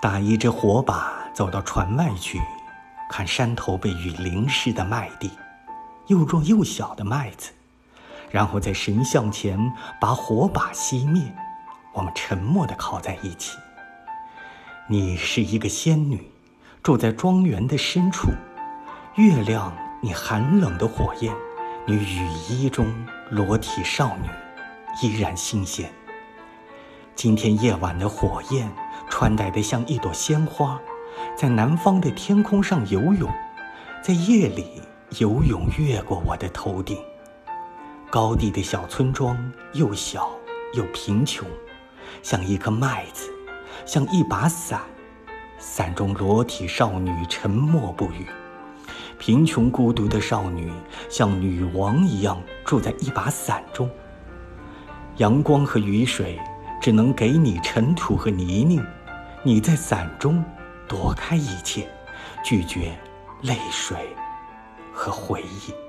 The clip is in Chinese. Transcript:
打一只火把走到船外去，看山头被雨淋湿的麦地，又弱又小的麦子，然后在神像前把火把熄灭。我们沉默地靠在一起。你是一个仙女，住在庄园的深处。月亮，你寒冷的火焰，你雨衣中裸体少女，依然新鲜。今天夜晚的火焰，穿戴得像一朵鲜花，在南方的天空上游泳，在夜里游泳越过我的头顶。高地的小村庄，又小又贫穷，像一颗麦子，像一把伞，伞中裸体少女沉默不语。贫穷孤独的少女，像女王一样住在一把伞中。阳光和雨水只能给你尘土和泥泞，你在伞中躲开一切，拒绝泪水和回忆。